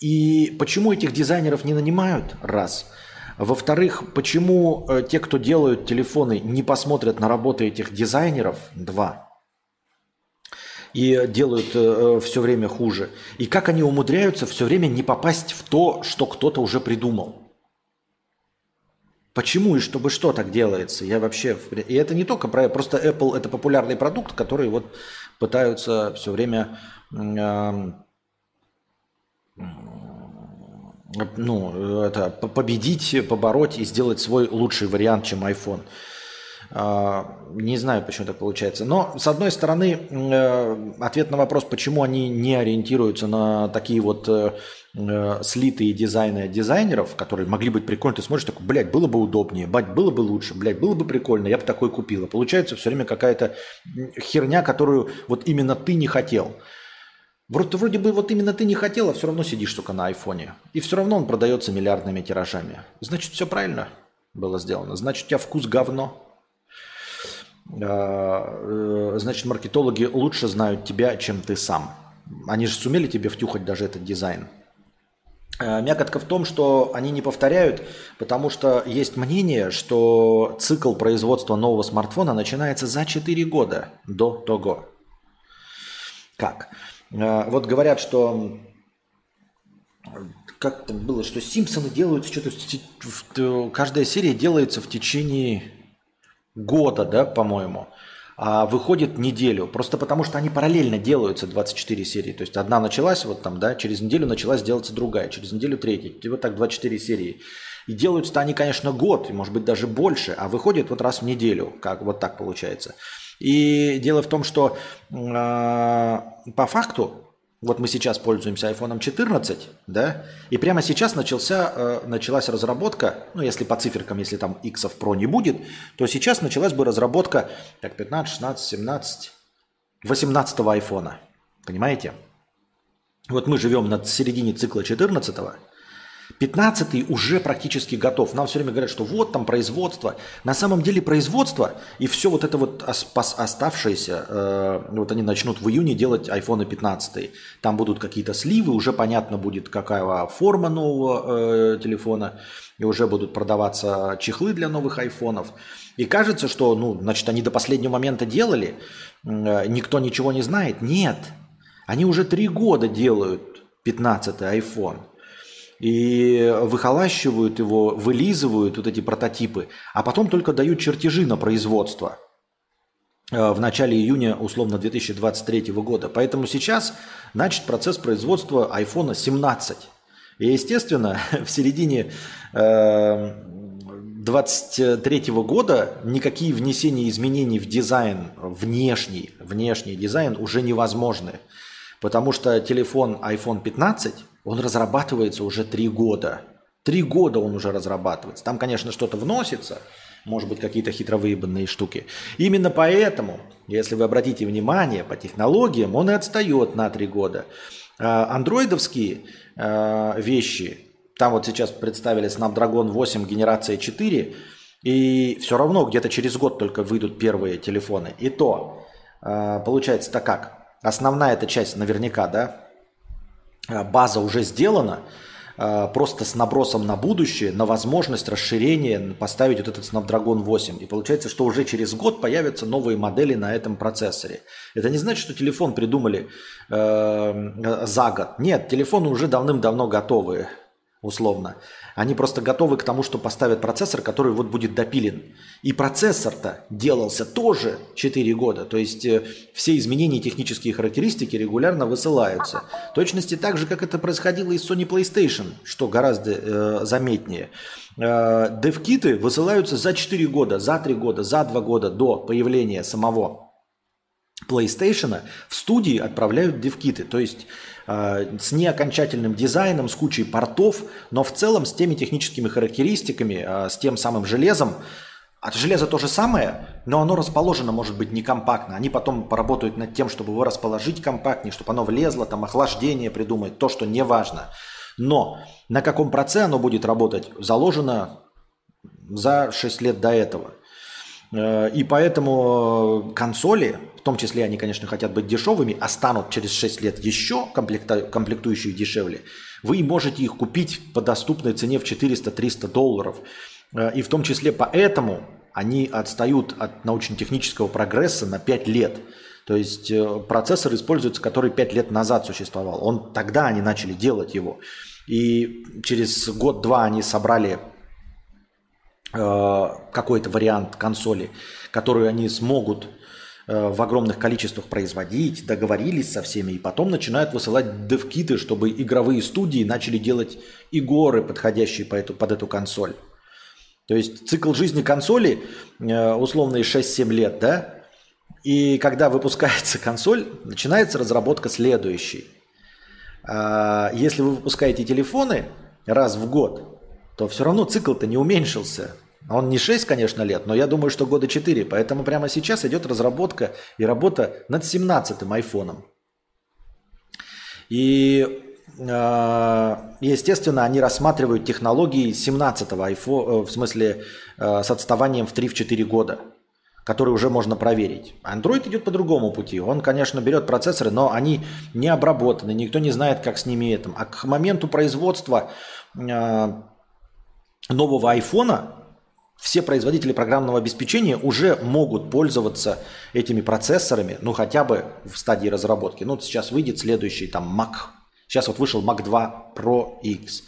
И почему этих дизайнеров не нанимают? Раз – во-вторых, почему э, те, кто делают телефоны, не посмотрят на работы этих дизайнеров? Два. И делают э, э все время хуже. И как они умудряются все время не попасть в то, что кто-то уже придумал? Почему и чтобы что так делается? Я вообще... И это не только про... Просто Apple это популярный продукт, который вот пытаются все время ну, это победить, побороть и сделать свой лучший вариант, чем iPhone. А, не знаю, почему так получается. Но, с одной стороны, э, ответ на вопрос, почему они не ориентируются на такие вот э, э, слитые дизайны дизайнеров, которые могли быть прикольны. Ты смотришь, такой, блядь, было бы удобнее, бать, было бы лучше, блядь, было бы прикольно, я бы такой купила. Получается все время какая-то херня, которую вот именно ты не хотел. Вроде, вроде бы вот именно ты не хотел, а все равно сидишь, только на айфоне. И все равно он продается миллиардными тиражами. Значит, все правильно было сделано. Значит, у тебя вкус говно. А, э, значит, маркетологи лучше знают тебя, чем ты сам. Они же сумели тебе втюхать даже этот дизайн. Э, мякотка в том, что они не повторяют, потому что есть мнение, что цикл производства нового смартфона начинается за 4 года до того. Как? Э, вот говорят, что как там было, что Симпсоны делаются что-то, каждая серия делается в течение года, да, по-моему а выходит неделю. Просто потому, что они параллельно делаются 24 серии. То есть одна началась, вот там, да, через неделю началась делаться другая, через неделю третья. И вот так 24 серии. И делаются-то они, конечно, год, и может быть даже больше, а выходит вот раз в неделю, как вот так получается. И дело в том, что э, по факту вот мы сейчас пользуемся iPhone 14, да, и прямо сейчас начался, э, началась разработка, ну, если по циферкам, если там X Pro не будет, то сейчас началась бы разработка, так, 15, 16, 17, 18 iPhone, понимаете? Вот мы живем на середине цикла 14 15 уже практически готов. Нам все время говорят, что вот там производство. На самом деле производство и все вот это вот оставшееся, э, вот они начнут в июне делать iPhone 15. Там будут какие-то сливы, уже понятно будет, какая форма нового э, телефона, и уже будут продаваться чехлы для новых айфонов. И кажется, что, ну, значит, они до последнего момента делали, э, никто ничего не знает. Нет, они уже три года делают 15 iPhone и выхолащивают его, вылизывают вот эти прототипы, а потом только дают чертежи на производство э, в начале июня, условно, 2023 года. Поэтому сейчас начат процесс производства iPhone 17. И, естественно, в середине 2023 э, года никакие внесения изменений в дизайн, внешний, внешний дизайн уже невозможны. Потому что телефон iPhone 15 он разрабатывается уже три года. Три года он уже разрабатывается. Там, конечно, что-то вносится, может быть, какие-то хитро выебанные штуки. Именно поэтому, если вы обратите внимание, по технологиям он и отстает на три года. А, андроидовские а, вещи, там вот сейчас представили Snapdragon 8 генерация 4, и все равно где-то через год только выйдут первые телефоны. И то, а, получается-то как? Основная эта часть наверняка, да, база уже сделана, э, просто с набросом на будущее, на возможность расширения поставить вот этот Snapdragon 8. И получается, что уже через год появятся новые модели на этом процессоре. Это не значит, что телефон придумали э, за год. Нет, телефоны уже давным-давно готовы, условно. Они просто готовы к тому, что поставят процессор, который вот будет допилен. И процессор-то делался тоже 4 года. То есть э, все изменения технические характеристики регулярно высылаются. Точности так же, как это происходило и с Sony PlayStation, что гораздо э, заметнее. Э, девкиты высылаются за 4 года, за 3 года, за 2 года до появления самого PlayStation. В студии отправляют девкиты. То есть с неокончательным дизайном, с кучей портов, но в целом с теми техническими характеристиками, э, с тем самым железом. От железа то же самое, но оно расположено, может быть, не компактно. Они потом поработают над тем, чтобы его расположить компактнее, чтобы оно влезло, там охлаждение придумать, то, что не важно. Но на каком процессе оно будет работать, заложено за 6 лет до этого. Э, и поэтому консоли том числе они, конечно, хотят быть дешевыми, а станут через 6 лет еще комплектующие дешевле, вы можете их купить по доступной цене в 400-300 долларов. Э, и в том числе поэтому они отстают от научно-технического прогресса на 5 лет. То есть э, процессор используется, который 5 лет назад существовал. Он, тогда они начали делать его. И через год-два они собрали э, какой-то вариант консоли, который они смогут в огромных количествах производить, договорились со всеми, и потом начинают высылать девкиты, чтобы игровые студии начали делать игры, подходящие по эту, под эту консоль. То есть цикл жизни консоли э, условные 6-7 лет, да? И когда выпускается консоль, начинается разработка следующей. А, если вы выпускаете телефоны раз в год, то все равно цикл-то не уменьшился. Он не 6, конечно, лет, но я думаю, что года 4. Поэтому прямо сейчас идет разработка и работа над 17-м айфоном. И, а, естественно, они рассматривают технологии 17-го iPhone, э, в смысле э, с отставанием в 3-4 года. который уже можно проверить. Android идет по другому пути. Он, конечно, берет процессоры, но они не обработаны, никто не знает, как с ними это. А к моменту производства э, нового айфона все производители программного обеспечения уже могут пользоваться этими процессорами, ну хотя бы в стадии разработки. Ну сейчас выйдет следующий там Mac. Сейчас вот вышел Mac 2 Pro X.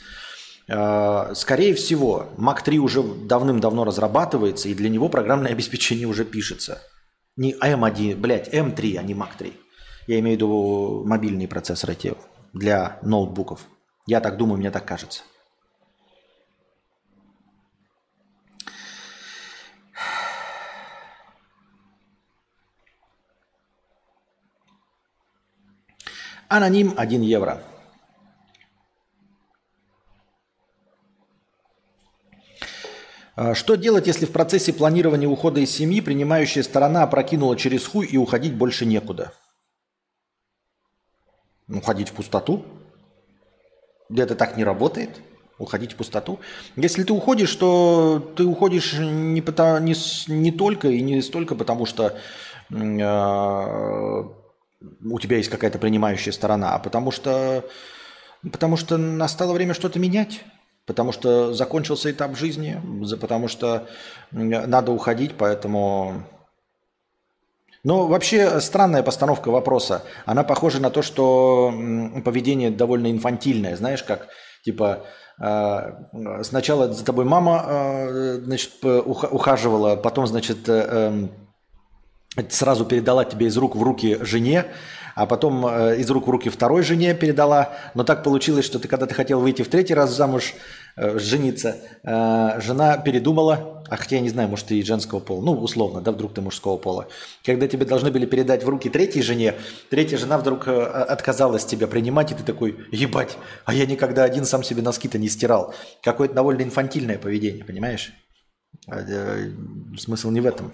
Э, скорее всего, Mac 3 уже давным-давно разрабатывается, и для него программное обеспечение уже пишется. Не M1, блядь, M3, а не Mac 3. Я имею в виду мобильные процессоры те для ноутбуков. Я так думаю, мне так кажется. Аноним 1 евро. А, что делать, если в процессе планирования ухода из семьи принимающая сторона опрокинула через хуй и уходить больше некуда? Уходить в пустоту? Это так не работает? Уходить в пустоту? Если ты уходишь, то ты уходишь не, потому, не, не только и не столько потому, что э, у тебя есть какая-то принимающая сторона, а потому что, потому что настало время что-то менять. Потому что закончился этап жизни, потому что надо уходить, поэтому... Но вообще странная постановка вопроса. Она похожа на то, что поведение довольно инфантильное. Знаешь, как типа э, сначала за тобой мама э, значит, ухаживала, потом, значит, э, эм, сразу передала тебе из рук в руки жене, а потом э, из рук в руки второй жене передала. Но так получилось, что ты, когда ты хотел выйти в третий раз замуж, э, жениться, э, жена передумала, а хотя я не знаю, может, ты и женского пола, ну, условно, да, вдруг ты мужского пола. Когда тебе должны были передать в руки третьей жене, третья жена вдруг отказалась тебя принимать, и ты такой, ебать, а я никогда один сам себе носки-то не стирал. Какое-то довольно инфантильное поведение, понимаешь? Смысл не в этом.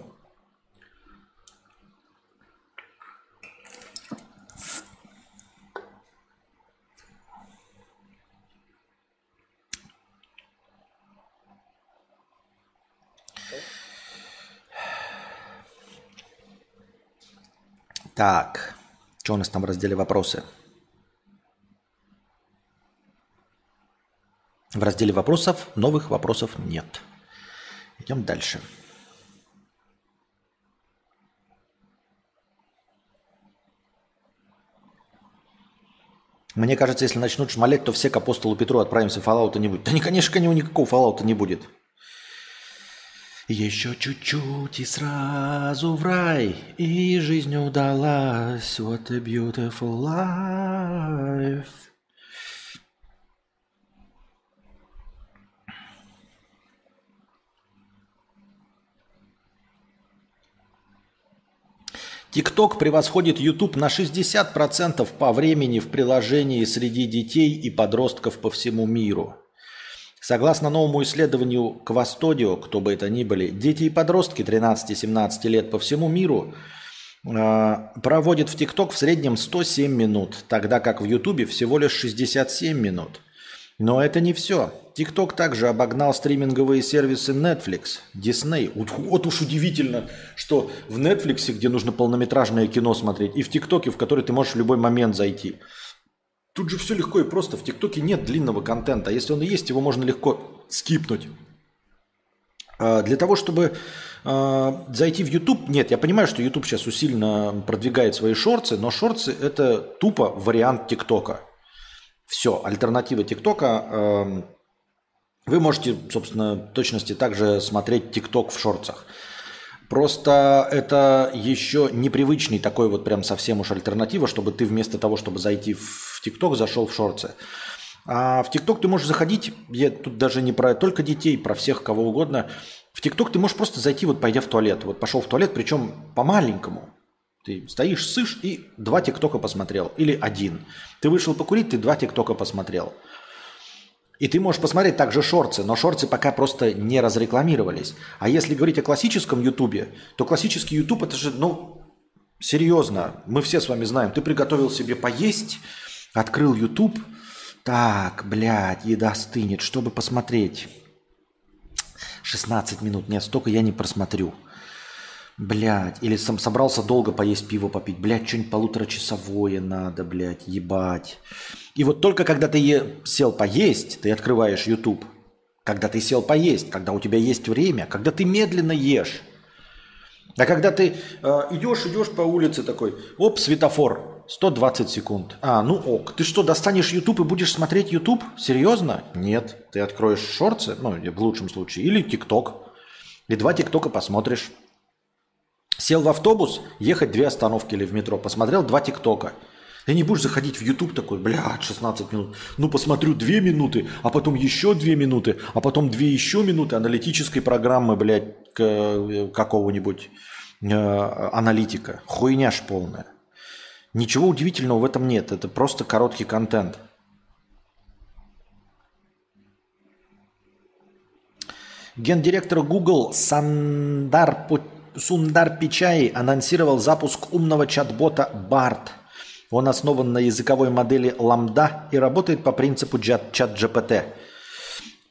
Так, что у нас там в разделе «Вопросы»? В разделе вопросов новых вопросов нет. Идем дальше. Мне кажется, если начнут шмалять, то все к апостолу Петру отправимся, фоллаута не будет. Да, не, конечно, никакого фоллаута не будет. Еще чуть-чуть и сразу в рай, и жизнь удалась. What a beautiful life. ТикТок превосходит YouTube на 60% по времени в приложении среди детей и подростков по всему миру. Согласно новому исследованию Квастодио, кто бы это ни были, дети и подростки 13-17 лет по всему миру э, проводят в ТикТок в среднем 107 минут, тогда как в Ютубе всего лишь 67 минут. Но это не все. ТикТок также обогнал стриминговые сервисы Netflix, Disney. Вот, вот уж удивительно, что в Netflix, где нужно полнометражное кино смотреть, и в ТикТоке, в который ты можешь в любой момент зайти – Тут же все легко и просто. В ТикТоке нет длинного контента. Если он и есть, его можно легко скипнуть. А, для того, чтобы а, зайти в YouTube, нет, я понимаю, что YouTube сейчас усиленно продвигает свои шорты, но шорты это тупо вариант ТикТока. Все, альтернатива ТикТока. Вы можете, собственно, в точности также смотреть ТикТок в шорцах. Просто это еще непривычный такой вот прям совсем уж альтернатива, чтобы ты вместо того, чтобы зайти в ТикТок, зашел в шорты. А в ТикТок ты можешь заходить, я тут даже не про только детей, про всех кого угодно. В ТикТок ты можешь просто зайти, вот пойдя в туалет. Вот пошел в туалет, причем по-маленькому. Ты стоишь, сышь и два ТикТока посмотрел. Или один. Ты вышел покурить, ты два ТикТока посмотрел. И ты можешь посмотреть также шорты, но шорты пока просто не разрекламировались. А если говорить о классическом Ютубе, то классический Ютуб это же, ну, серьезно, мы все с вами знаем. Ты приготовил себе поесть, открыл Ютуб, так, блядь, еда стынет, чтобы посмотреть. 16 минут, нет, столько я не просмотрю. Блядь, или сам собрался долго поесть пиво попить. Блядь, что-нибудь полуторачасовое надо, блядь, ебать. И вот только когда ты сел поесть, ты открываешь YouTube. Когда ты сел поесть, когда у тебя есть время, когда ты медленно ешь. А когда ты э, идешь, идешь по улице такой, оп, светофор, 120 секунд. А, ну ок. Ты что, достанешь YouTube и будешь смотреть YouTube? Серьезно? Нет. Ты откроешь шорты, ну, в лучшем случае, или ТикТок. И два ТикТока посмотришь. Сел в автобус, ехать две остановки или в метро, посмотрел два ТикТока. Ты не будешь заходить в YouTube такой, блядь, 16 минут. Ну, посмотрю 2 минуты, а потом еще 2 минуты, а потом 2 еще минуты аналитической программы, блядь, какого-нибудь э, аналитика. Хуйня ж полная. Ничего удивительного в этом нет. Это просто короткий контент. Гендиректор Google Сандар, Сундар Пичай анонсировал запуск умного чат-бота BART. Он основан на языковой модели Lambda и работает по принципу чат-GPT.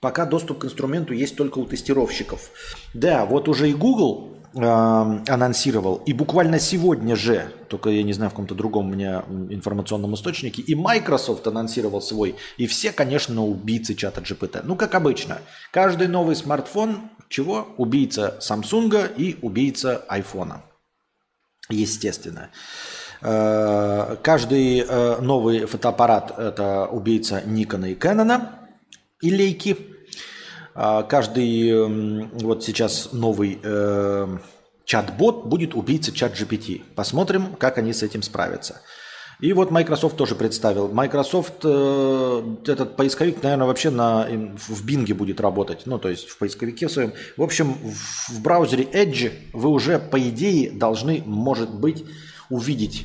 Пока доступ к инструменту есть только у тестировщиков. Да, вот уже и Google э, анонсировал, и буквально сегодня же, только я не знаю, в каком-то другом у меня информационном источнике, и Microsoft анонсировал свой, и все, конечно, убийцы чата GPT. Ну, как обычно, каждый новый смартфон, чего? Убийца Samsung и убийца iPhone. Естественно. Э, каждый э, новый фотоаппарат – это убийца Никона и Кэнона и Лейки. А каждый вот сейчас новый э, чат-бот будет убийца чат GPT. Посмотрим, как они с этим справятся. И вот Microsoft тоже представил. Microsoft, э, этот поисковик, наверное, вообще на, в Bing будет работать. Ну, то есть в поисковике своем. В общем, в, в браузере Edge вы уже, по идее, должны, может быть, увидеть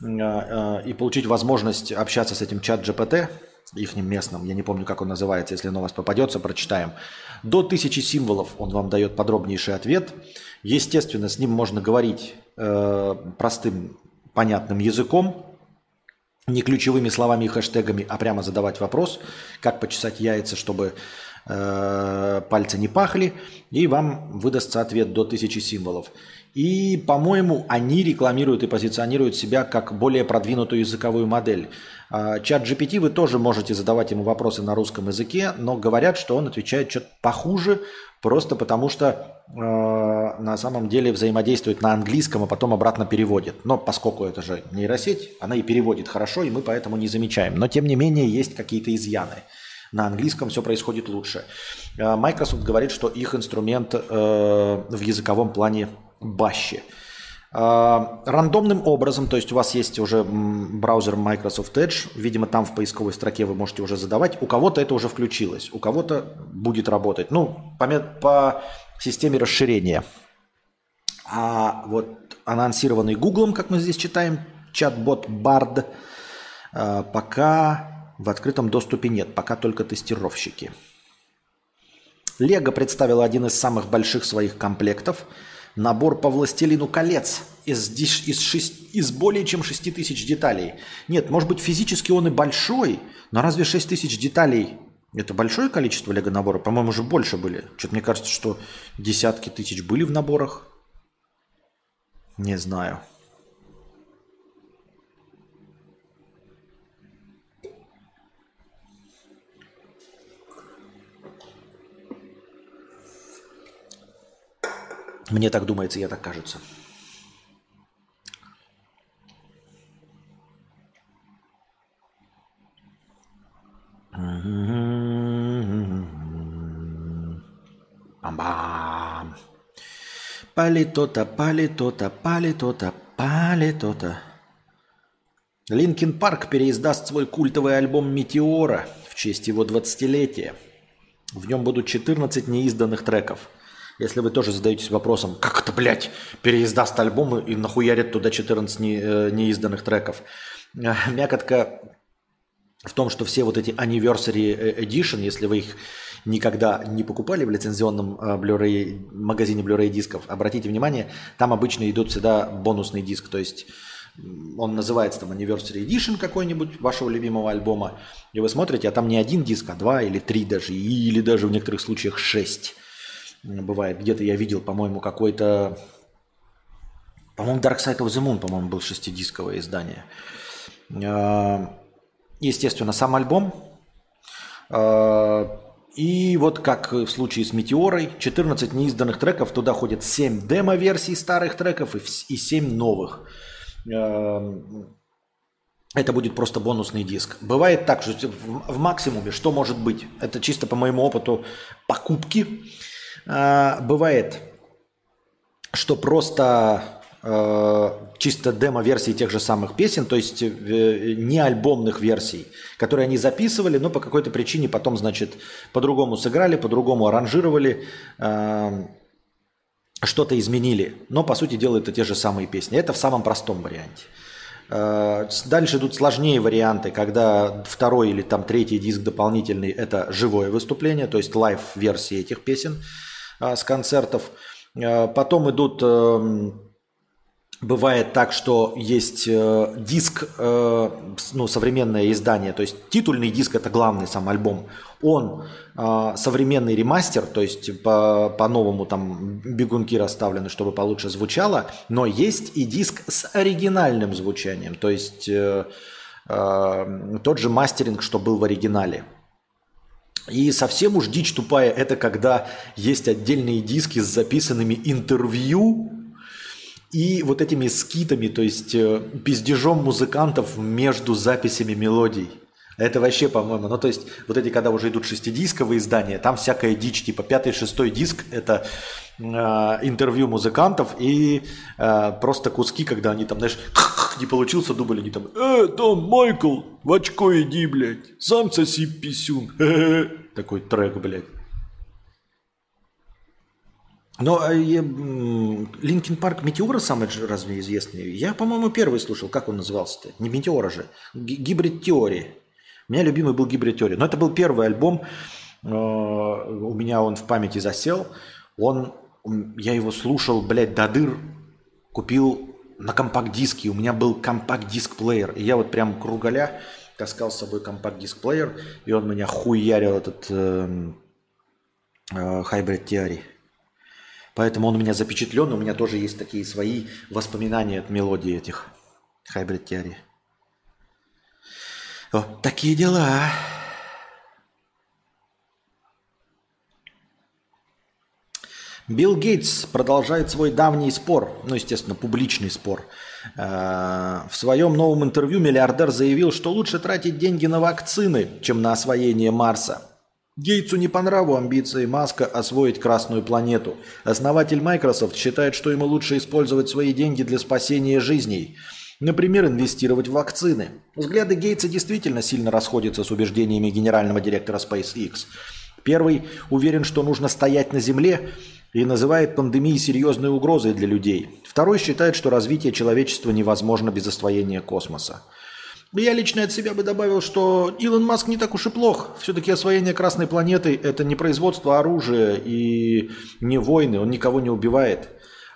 э, э, и получить возможность общаться с этим чат GPT их местным, я не помню, как он называется, если новость попадется, прочитаем. До тысячи символов он вам дает подробнейший ответ. Естественно, с ним можно говорить э, простым, понятным языком, не ключевыми словами и хэштегами, а прямо задавать вопрос, как почесать яйца, чтобы э, пальцы не пахли, и вам выдастся ответ до тысячи символов. И, по-моему, они рекламируют и позиционируют себя как более продвинутую языковую модель. А, чат GPT вы тоже можете задавать ему вопросы на русском языке, но говорят, что он отвечает что-то похуже, просто потому что э, на самом деле взаимодействует на английском, а потом обратно переводит. Но поскольку это же нейросеть, она и переводит хорошо, и мы поэтому не замечаем. Но тем не менее есть какие-то изъяны. На английском все происходит лучше. Microsoft говорит, что их инструмент э, в языковом плане баще. А, рандомным образом, то есть у вас есть уже браузер Microsoft Edge, видимо, там в поисковой строке вы можете уже задавать. У кого-то это уже включилось, у кого-то будет работать. Ну, по, по системе расширения. А вот анонсированный Google, как мы здесь читаем, чат-бот Bard, а, пока в открытом доступе нет, пока только тестировщики. Лего представила один из самых больших своих комплектов – Набор по «Властелину колец» из, из, шесть, из более чем 6 тысяч деталей. Нет, может быть, физически он и большой, но разве 6 тысяч деталей – это большое количество лего-набора? По-моему, уже больше были. Что-то мне кажется, что десятки тысяч были в наборах. Не знаю. Мне так думается, я так кажется. Бам-бам. Палитота, палитота, палитота, палитота. Linkin Park переиздаст свой культовый альбом «Meteora» в честь его 20-летия. В нем будут 14 неизданных треков – если вы тоже задаетесь вопросом, как это, блядь, переиздаст альбомы и нахуярит туда 14 не, э, неизданных треков. Э, мякотка в том, что все вот эти Anniversary Edition, если вы их никогда не покупали в лицензионном э, Blu-ray, магазине Blu-ray дисков, обратите внимание, там обычно идут всегда бонусный диск, то есть он называется там Anniversary Edition какой-нибудь вашего любимого альбома, и вы смотрите, а там не один диск, а два или три даже, или даже в некоторых случаях шесть бывает. Где-то я видел, по-моему, какой-то По-моему, Dark Side of the Moon, по-моему, был шестидисковое издание. Э, естественно, сам альбом. Э, и вот как в случае с Метеорой, 14 неизданных треков, туда ходят 7 демо-версий старых треков и 7 новых. Это будет просто бонусный диск. Бывает так, что в максимуме, что может быть, это чисто по моему опыту покупки, бывает, что просто Э, чисто демо-версии тех же самых песен, то есть э, не альбомных версий, которые они записывали, но по какой-то причине потом, значит, по-другому сыграли, по-другому аранжировали, э, что-то изменили. Но, по сути дела, это те же самые песни. Это в самом простом варианте. Дальше идут сложнее варианты, когда второй или там третий диск дополнительный – это живое выступление, то есть live-версии этих песен с концертов. Потом идут эм, бывает так, что есть э, диск, э, ну, современное издание, то есть титульный диск это главный сам альбом, он э, современный ремастер, то есть по, по-новому там бегунки расставлены, чтобы получше звучало, но есть и диск с оригинальным звучанием, то есть э, тот же мастеринг, что был в оригинале. И совсем уж дичь тупая, это когда есть отдельные диски с записанными интервью и вот этими скитами, то есть э, пиздежом музыкантов между записями мелодий. Это вообще, по-моему, ну то есть вот эти, когда уже идут шестидисковые издания, там всякая дичь, типа пятый, шестой диск – это э, интервью музыкантов и э, просто куски, когда они там, знаешь, не получился дубль, они там «Э, там, Майкл, в очко иди, блядь, сам соси писюн». Такой трек, блядь. Но Linkin Park Meteora самый разве известный? Я, по-моему, первый слушал. Как он назывался-то? Не Метеора же. Гибрид Теории. У меня любимый был Гибрид. Но это был первый альбом. Э, у меня он в памяти засел. Он, я его слушал, блядь, до дыр. Купил на компакт-диске. У меня был компакт-диск-плеер. И я вот прям кругаля таскал с собой компакт-диск-плеер. И он меня хуярил этот э, э, Hybrid Theory. Поэтому он у меня запечатлен, у меня тоже есть такие свои воспоминания от мелодии этих Hybrid Theory. Вот такие дела. Билл Гейтс продолжает свой давний спор, ну, естественно, публичный спор. Э, в своем новом интервью миллиардер заявил, что лучше тратить деньги на вакцины, чем на освоение Марса. Гейтсу не по нраву амбиции Маска освоить Красную планету. Основатель Microsoft считает, что ему лучше использовать свои деньги для спасения жизней. Например, инвестировать в вакцины. Взгляды Гейтса действительно сильно расходятся с убеждениями генерального директора SpaceX. Первый уверен, что нужно стоять на Земле и называет пандемии серьезной угрозой для людей. Второй считает, что развитие человечества невозможно без освоения космоса. Я лично от себя бы добавил, что Илон Маск не так уж и плох. Все-таки освоение Красной планеты – это не производство оружия и не войны, он никого не убивает.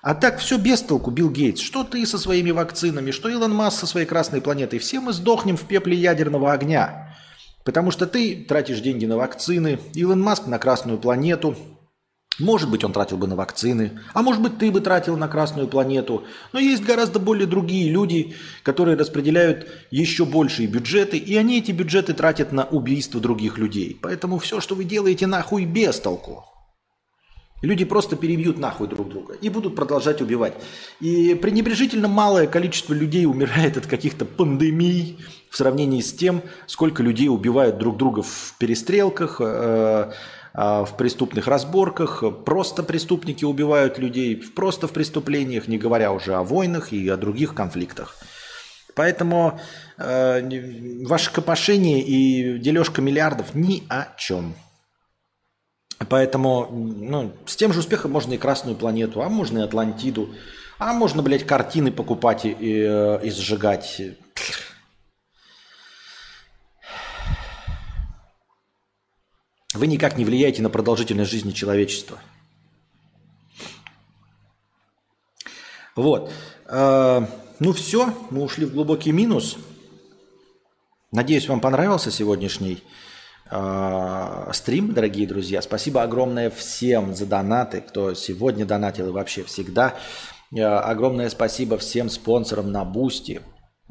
А так все без толку, Билл Гейтс. Что ты со своими вакцинами, что Илон Маск со своей Красной планетой. Все мы сдохнем в пепле ядерного огня. Потому что ты тратишь деньги на вакцины, Илон Маск на Красную планету – может быть, он тратил бы на вакцины, а может быть, ты бы тратил на Красную планету. Но есть гораздо более другие люди, которые распределяют еще большие бюджеты, и они эти бюджеты тратят на убийство других людей. Поэтому все, что вы делаете, нахуй без толку. Люди просто перебьют нахуй друг друга и будут продолжать убивать. И пренебрежительно малое количество людей умирает от каких-то пандемий в сравнении с тем, сколько людей убивают друг друга в перестрелках, э, а, в преступных разборках, просто преступники убивают людей, просто в преступлениях, не говоря уже о войнах и о других конфликтах. Поэтому э, ваше копошение и дележка миллиардов ни о чем. Поэтому ну, с тем же успехом можно и Красную планету, а можно и Атлантиду, а можно, блядь, картины покупать и, и, э, и сжигать. Вы никак не влияете на продолжительность жизни человечества. Вот. Э, ну все, мы ушли в глубокий минус. Надеюсь, вам понравился сегодняшний э, стрим, дорогие друзья. Спасибо огромное всем за донаты, кто сегодня донатил и вообще всегда. Огромное спасибо всем спонсорам на Boosty.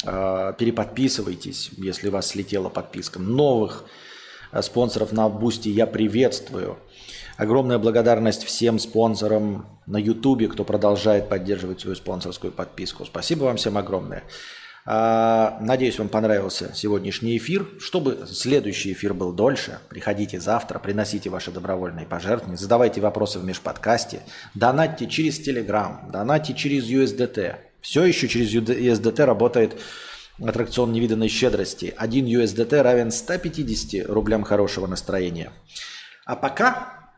Переподписывайтесь, если у вас слетела подписка. Новых спонсоров на Boosty я приветствую. Огромная благодарность всем спонсорам на Ютубе, кто продолжает поддерживать свою спонсорскую подписку. Спасибо вам всем огромное. А, надеюсь, вам понравился сегодняшний эфир. Чтобы следующий эфир был дольше, приходите завтра, приносите ваши добровольные пожертвования, задавайте вопросы в межподкасте, донатьте через Telegram, донатьте через USDT. Все еще через USDT работает аттракцион невиданной щедрости. Один USDT равен 150 рублям хорошего настроения. А пока